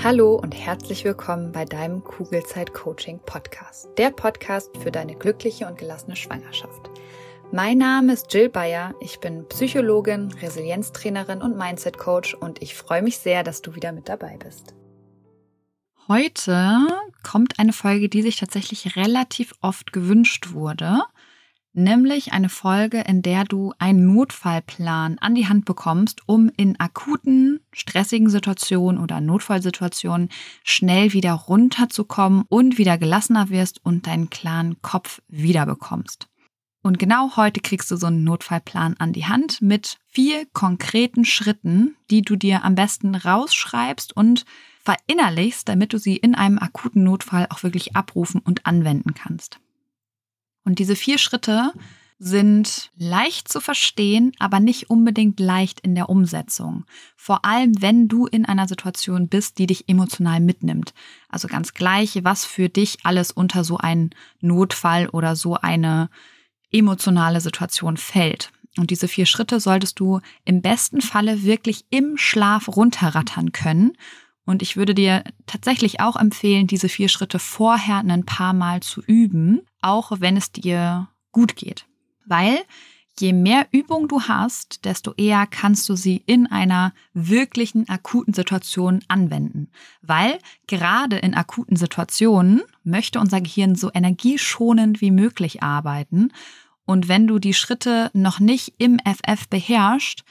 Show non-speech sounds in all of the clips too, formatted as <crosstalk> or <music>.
Hallo und herzlich willkommen bei deinem Kugelzeit Coaching Podcast, der Podcast für deine glückliche und gelassene Schwangerschaft. Mein Name ist Jill Bayer, ich bin Psychologin, Resilienztrainerin und Mindset Coach und ich freue mich sehr, dass du wieder mit dabei bist. Heute kommt eine Folge, die sich tatsächlich relativ oft gewünscht wurde nämlich eine Folge, in der du einen Notfallplan an die Hand bekommst, um in akuten, stressigen Situationen oder Notfallsituationen schnell wieder runterzukommen und wieder gelassener wirst und deinen klaren Kopf wiederbekommst. Und genau heute kriegst du so einen Notfallplan an die Hand mit vier konkreten Schritten, die du dir am besten rausschreibst und verinnerlichst, damit du sie in einem akuten Notfall auch wirklich abrufen und anwenden kannst. Und diese vier Schritte sind leicht zu verstehen, aber nicht unbedingt leicht in der Umsetzung. Vor allem, wenn du in einer Situation bist, die dich emotional mitnimmt. Also ganz gleich, was für dich alles unter so einen Notfall oder so eine emotionale Situation fällt. Und diese vier Schritte solltest du im besten Falle wirklich im Schlaf runterrattern können. Und ich würde dir tatsächlich auch empfehlen, diese vier Schritte vorher ein paar Mal zu üben, auch wenn es dir gut geht. Weil je mehr Übung du hast, desto eher kannst du sie in einer wirklichen akuten Situation anwenden. Weil gerade in akuten Situationen möchte unser Gehirn so energieschonend wie möglich arbeiten. Und wenn du die Schritte noch nicht im FF beherrschst,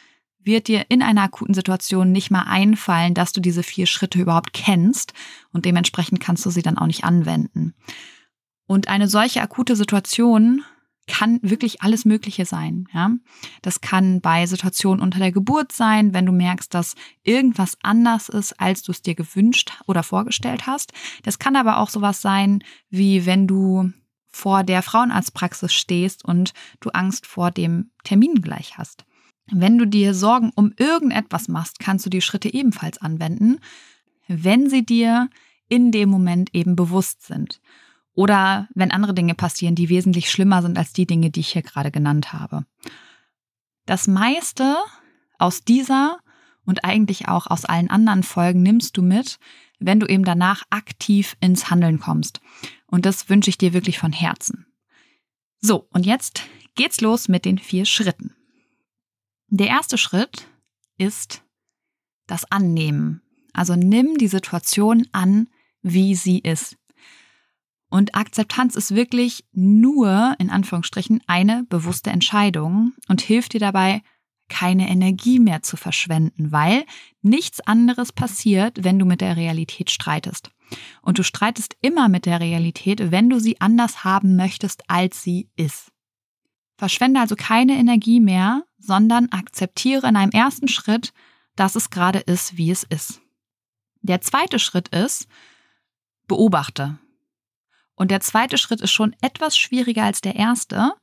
wird dir in einer akuten Situation nicht mal einfallen, dass du diese vier Schritte überhaupt kennst und dementsprechend kannst du sie dann auch nicht anwenden. Und eine solche akute Situation kann wirklich alles Mögliche sein. Ja? Das kann bei Situationen unter der Geburt sein, wenn du merkst, dass irgendwas anders ist, als du es dir gewünscht oder vorgestellt hast. Das kann aber auch sowas sein, wie wenn du vor der Frauenarztpraxis stehst und du Angst vor dem Termin gleich hast. Wenn du dir Sorgen um irgendetwas machst, kannst du die Schritte ebenfalls anwenden, wenn sie dir in dem Moment eben bewusst sind. Oder wenn andere Dinge passieren, die wesentlich schlimmer sind als die Dinge, die ich hier gerade genannt habe. Das meiste aus dieser und eigentlich auch aus allen anderen Folgen nimmst du mit, wenn du eben danach aktiv ins Handeln kommst. Und das wünsche ich dir wirklich von Herzen. So, und jetzt geht's los mit den vier Schritten. Der erste Schritt ist das Annehmen. Also nimm die Situation an, wie sie ist. Und Akzeptanz ist wirklich nur, in Anführungsstrichen, eine bewusste Entscheidung und hilft dir dabei, keine Energie mehr zu verschwenden, weil nichts anderes passiert, wenn du mit der Realität streitest. Und du streitest immer mit der Realität, wenn du sie anders haben möchtest, als sie ist. Verschwende also keine Energie mehr, sondern akzeptiere in einem ersten Schritt, dass es gerade ist, wie es ist. Der zweite Schritt ist, beobachte. Und der zweite Schritt ist schon etwas schwieriger als der erste,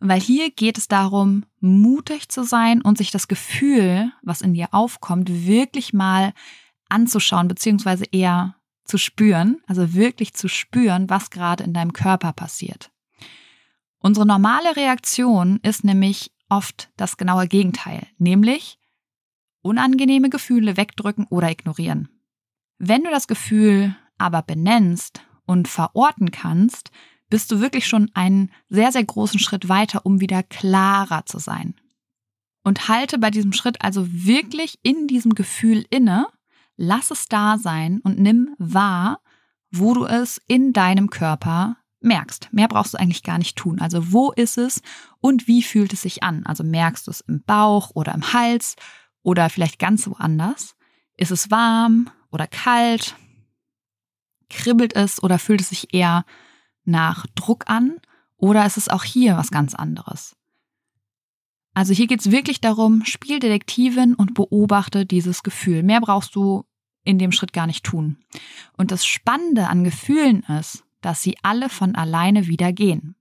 weil hier geht es darum, mutig zu sein und sich das Gefühl, was in dir aufkommt, wirklich mal anzuschauen, beziehungsweise eher zu spüren, also wirklich zu spüren, was gerade in deinem Körper passiert. Unsere normale Reaktion ist nämlich oft das genaue Gegenteil, nämlich unangenehme Gefühle wegdrücken oder ignorieren. Wenn du das Gefühl aber benennst und verorten kannst, bist du wirklich schon einen sehr, sehr großen Schritt weiter, um wieder klarer zu sein. Und halte bei diesem Schritt also wirklich in diesem Gefühl inne, lass es da sein und nimm wahr, wo du es in deinem Körper merkst. Mehr brauchst du eigentlich gar nicht tun. Also wo ist es und wie fühlt es sich an? Also merkst du es im Bauch oder im Hals oder vielleicht ganz woanders? Ist es warm oder kalt? Kribbelt es oder fühlt es sich eher nach Druck an? Oder ist es auch hier was ganz anderes? Also hier geht es wirklich darum, spiel Detektivin und beobachte dieses Gefühl. Mehr brauchst du in dem Schritt gar nicht tun. Und das Spannende an Gefühlen ist, dass sie alle von alleine wieder gehen.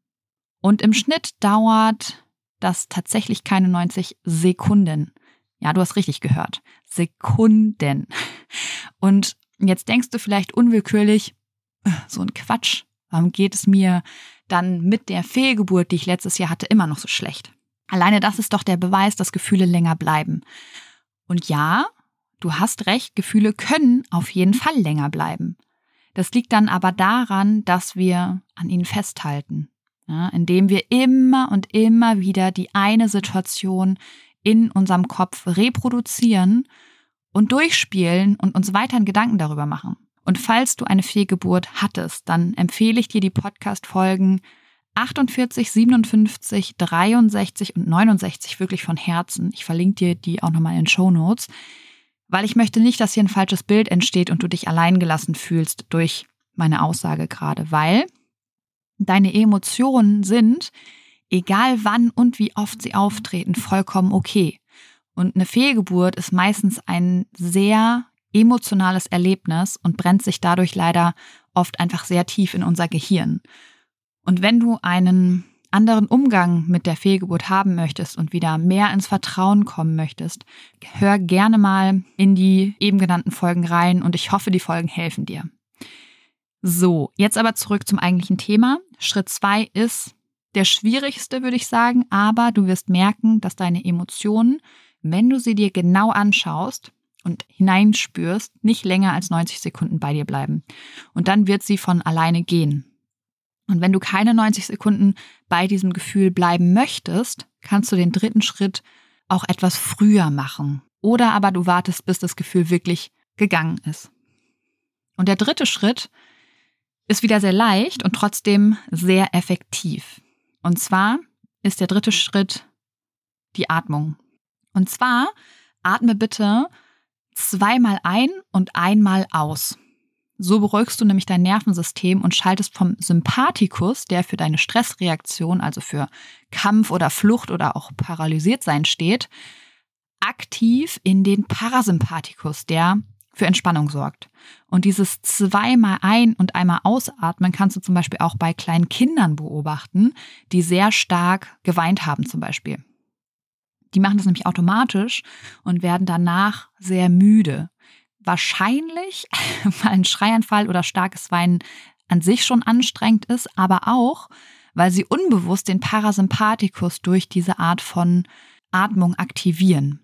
Und im Schnitt dauert das tatsächlich keine 90 Sekunden. Ja, du hast richtig gehört. Sekunden. Und jetzt denkst du vielleicht unwillkürlich, so ein Quatsch. Warum geht es mir dann mit der Fehlgeburt, die ich letztes Jahr hatte, immer noch so schlecht? Alleine das ist doch der Beweis, dass Gefühle länger bleiben. Und ja, du hast recht, Gefühle können auf jeden Fall länger bleiben. Das liegt dann aber daran, dass wir an ihnen festhalten, ja, indem wir immer und immer wieder die eine Situation in unserem Kopf reproduzieren und durchspielen und uns weiterhin Gedanken darüber machen. Und falls du eine Fehlgeburt hattest, dann empfehle ich dir die Podcast-Folgen 48, 57, 63 und 69 wirklich von Herzen. Ich verlinke dir die auch nochmal in den Show Notes, weil ich möchte nicht, dass hier ein falsches Bild entsteht und du dich alleingelassen fühlst durch meine Aussage gerade, weil deine Emotionen sind, egal wann und wie oft sie auftreten, vollkommen okay. Und eine Fehlgeburt ist meistens ein sehr emotionales Erlebnis und brennt sich dadurch leider oft einfach sehr tief in unser Gehirn. Und wenn du einen anderen Umgang mit der Fehlgeburt haben möchtest und wieder mehr ins Vertrauen kommen möchtest, hör gerne mal in die eben genannten Folgen rein und ich hoffe, die Folgen helfen dir. So, jetzt aber zurück zum eigentlichen Thema. Schritt zwei ist der schwierigste, würde ich sagen, aber du wirst merken, dass deine Emotionen, wenn du sie dir genau anschaust und hineinspürst, nicht länger als 90 Sekunden bei dir bleiben. Und dann wird sie von alleine gehen. Und wenn du keine 90 Sekunden bei diesem Gefühl bleiben möchtest, kannst du den dritten Schritt auch etwas früher machen. Oder aber du wartest, bis das Gefühl wirklich gegangen ist. Und der dritte Schritt ist wieder sehr leicht und trotzdem sehr effektiv. Und zwar ist der dritte Schritt die Atmung. Und zwar atme bitte zweimal ein und einmal aus. So beruhigst du nämlich dein Nervensystem und schaltest vom Sympathikus, der für deine Stressreaktion, also für Kampf oder Flucht oder auch paralysiert sein steht, aktiv in den Parasympathikus, der für Entspannung sorgt. Und dieses zweimal ein- und einmal ausatmen kannst du zum Beispiel auch bei kleinen Kindern beobachten, die sehr stark geweint haben zum Beispiel. Die machen das nämlich automatisch und werden danach sehr müde wahrscheinlich, <laughs> weil ein Schreianfall oder starkes Weinen an sich schon anstrengend ist, aber auch, weil sie unbewusst den Parasympathikus durch diese Art von Atmung aktivieren.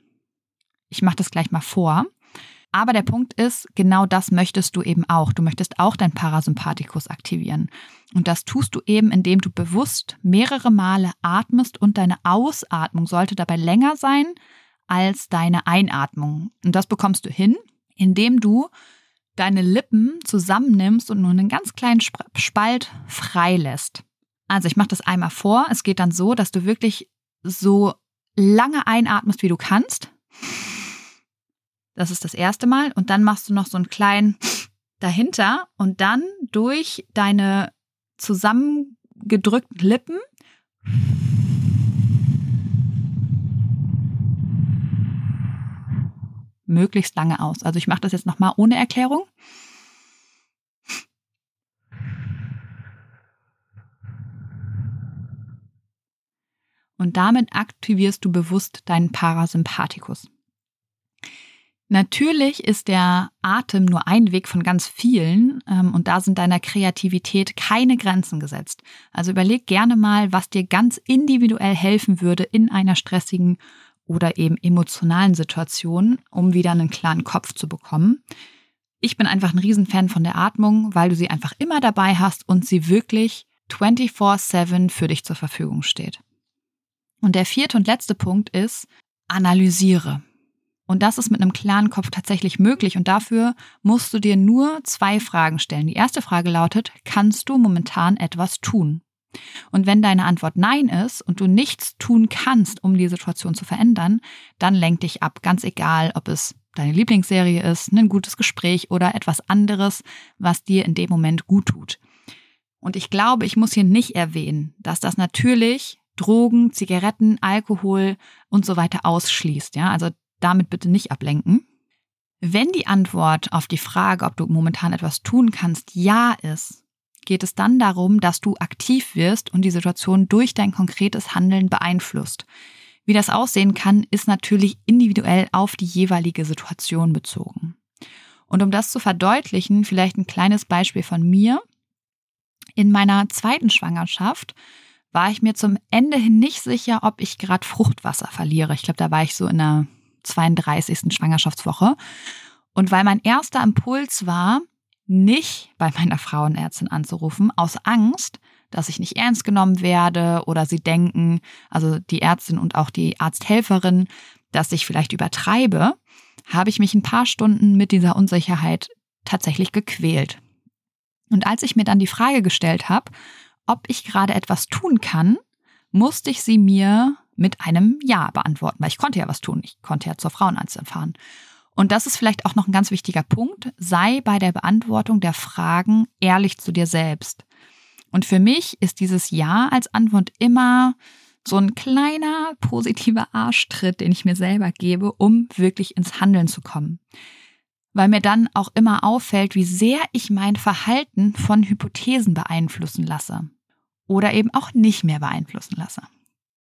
Ich mache das gleich mal vor. Aber der Punkt ist, genau das möchtest du eben auch. Du möchtest auch dein Parasympathikus aktivieren. Und das tust du eben, indem du bewusst mehrere Male atmest und deine Ausatmung sollte dabei länger sein als deine Einatmung. Und das bekommst du hin, indem du deine Lippen zusammennimmst und nur einen ganz kleinen Spalt freilässt. Also ich mache das einmal vor. Es geht dann so, dass du wirklich so lange einatmest, wie du kannst. Das ist das erste Mal. Und dann machst du noch so einen kleinen <laughs> dahinter und dann durch deine zusammengedrückten Lippen möglichst lange aus. Also ich mache das jetzt nochmal ohne Erklärung. Und damit aktivierst du bewusst deinen Parasympathikus. Natürlich ist der Atem nur ein Weg von ganz vielen ähm, und da sind deiner Kreativität keine Grenzen gesetzt. Also überleg gerne mal, was dir ganz individuell helfen würde in einer stressigen oder eben emotionalen Situationen, um wieder einen klaren Kopf zu bekommen. Ich bin einfach ein Riesenfan von der Atmung, weil du sie einfach immer dabei hast und sie wirklich 24/7 für dich zur Verfügung steht. Und der vierte und letzte Punkt ist, analysiere. Und das ist mit einem klaren Kopf tatsächlich möglich und dafür musst du dir nur zwei Fragen stellen. Die erste Frage lautet, kannst du momentan etwas tun? Und wenn deine Antwort Nein ist und du nichts tun kannst, um die Situation zu verändern, dann lenk dich ab. Ganz egal, ob es deine Lieblingsserie ist, ein gutes Gespräch oder etwas anderes, was dir in dem Moment gut tut. Und ich glaube, ich muss hier nicht erwähnen, dass das natürlich Drogen, Zigaretten, Alkohol und so weiter ausschließt. Ja, also damit bitte nicht ablenken. Wenn die Antwort auf die Frage, ob du momentan etwas tun kannst, ja ist, geht es dann darum, dass du aktiv wirst und die Situation durch dein konkretes Handeln beeinflusst. Wie das aussehen kann, ist natürlich individuell auf die jeweilige Situation bezogen. Und um das zu verdeutlichen, vielleicht ein kleines Beispiel von mir. In meiner zweiten Schwangerschaft war ich mir zum Ende hin nicht sicher, ob ich gerade Fruchtwasser verliere. Ich glaube, da war ich so in der 32. Schwangerschaftswoche. Und weil mein erster Impuls war, nicht bei meiner Frauenärztin anzurufen, aus Angst, dass ich nicht ernst genommen werde oder sie denken, also die Ärztin und auch die Arzthelferin, dass ich vielleicht übertreibe, habe ich mich ein paar Stunden mit dieser Unsicherheit tatsächlich gequält. Und als ich mir dann die Frage gestellt habe, ob ich gerade etwas tun kann, musste ich sie mir mit einem Ja beantworten, weil ich konnte ja was tun. Ich konnte ja zur Frauenarzt fahren. Und das ist vielleicht auch noch ein ganz wichtiger Punkt. Sei bei der Beantwortung der Fragen ehrlich zu dir selbst. Und für mich ist dieses Ja als Antwort immer so ein kleiner positiver Arschtritt, den ich mir selber gebe, um wirklich ins Handeln zu kommen. Weil mir dann auch immer auffällt, wie sehr ich mein Verhalten von Hypothesen beeinflussen lasse. Oder eben auch nicht mehr beeinflussen lasse.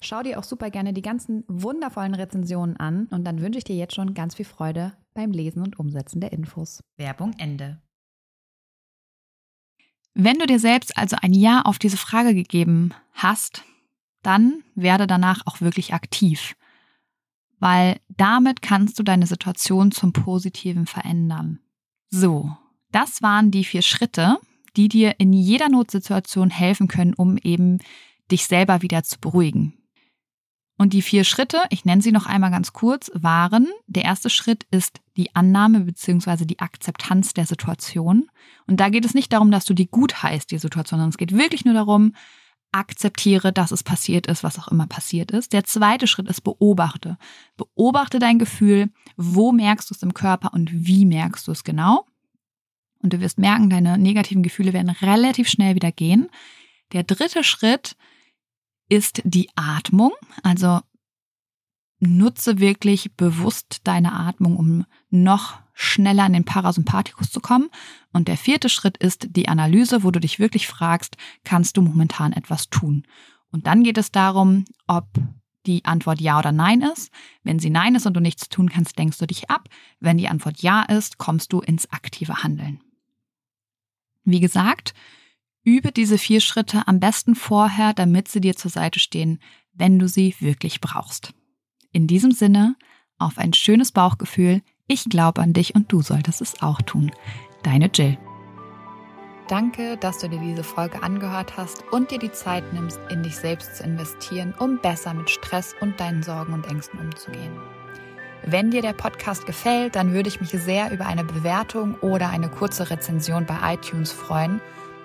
Schau dir auch super gerne die ganzen wundervollen Rezensionen an und dann wünsche ich dir jetzt schon ganz viel Freude beim Lesen und Umsetzen der Infos. Werbung Ende. Wenn du dir selbst also ein Ja auf diese Frage gegeben hast, dann werde danach auch wirklich aktiv, weil damit kannst du deine Situation zum Positiven verändern. So, das waren die vier Schritte, die dir in jeder Notsituation helfen können, um eben dich selber wieder zu beruhigen. Und die vier Schritte, ich nenne sie noch einmal ganz kurz, waren, der erste Schritt ist die Annahme bzw. die Akzeptanz der Situation. Und da geht es nicht darum, dass du die gut heißt, die Situation, sondern es geht wirklich nur darum, akzeptiere, dass es passiert ist, was auch immer passiert ist. Der zweite Schritt ist beobachte. Beobachte dein Gefühl, wo merkst du es im Körper und wie merkst du es genau. Und du wirst merken, deine negativen Gefühle werden relativ schnell wieder gehen. Der dritte Schritt ist, ist die Atmung. Also nutze wirklich bewusst deine Atmung, um noch schneller in den Parasympathikus zu kommen. Und der vierte Schritt ist die Analyse, wo du dich wirklich fragst, kannst du momentan etwas tun? Und dann geht es darum, ob die Antwort Ja oder Nein ist. Wenn sie Nein ist und du nichts tun kannst, denkst du dich ab. Wenn die Antwort Ja ist, kommst du ins aktive Handeln. Wie gesagt, Übe diese vier Schritte am besten vorher, damit sie dir zur Seite stehen, wenn du sie wirklich brauchst. In diesem Sinne, auf ein schönes Bauchgefühl. Ich glaube an dich und du solltest es auch tun. Deine Jill. Danke, dass du dir diese Folge angehört hast und dir die Zeit nimmst, in dich selbst zu investieren, um besser mit Stress und deinen Sorgen und Ängsten umzugehen. Wenn dir der Podcast gefällt, dann würde ich mich sehr über eine Bewertung oder eine kurze Rezension bei iTunes freuen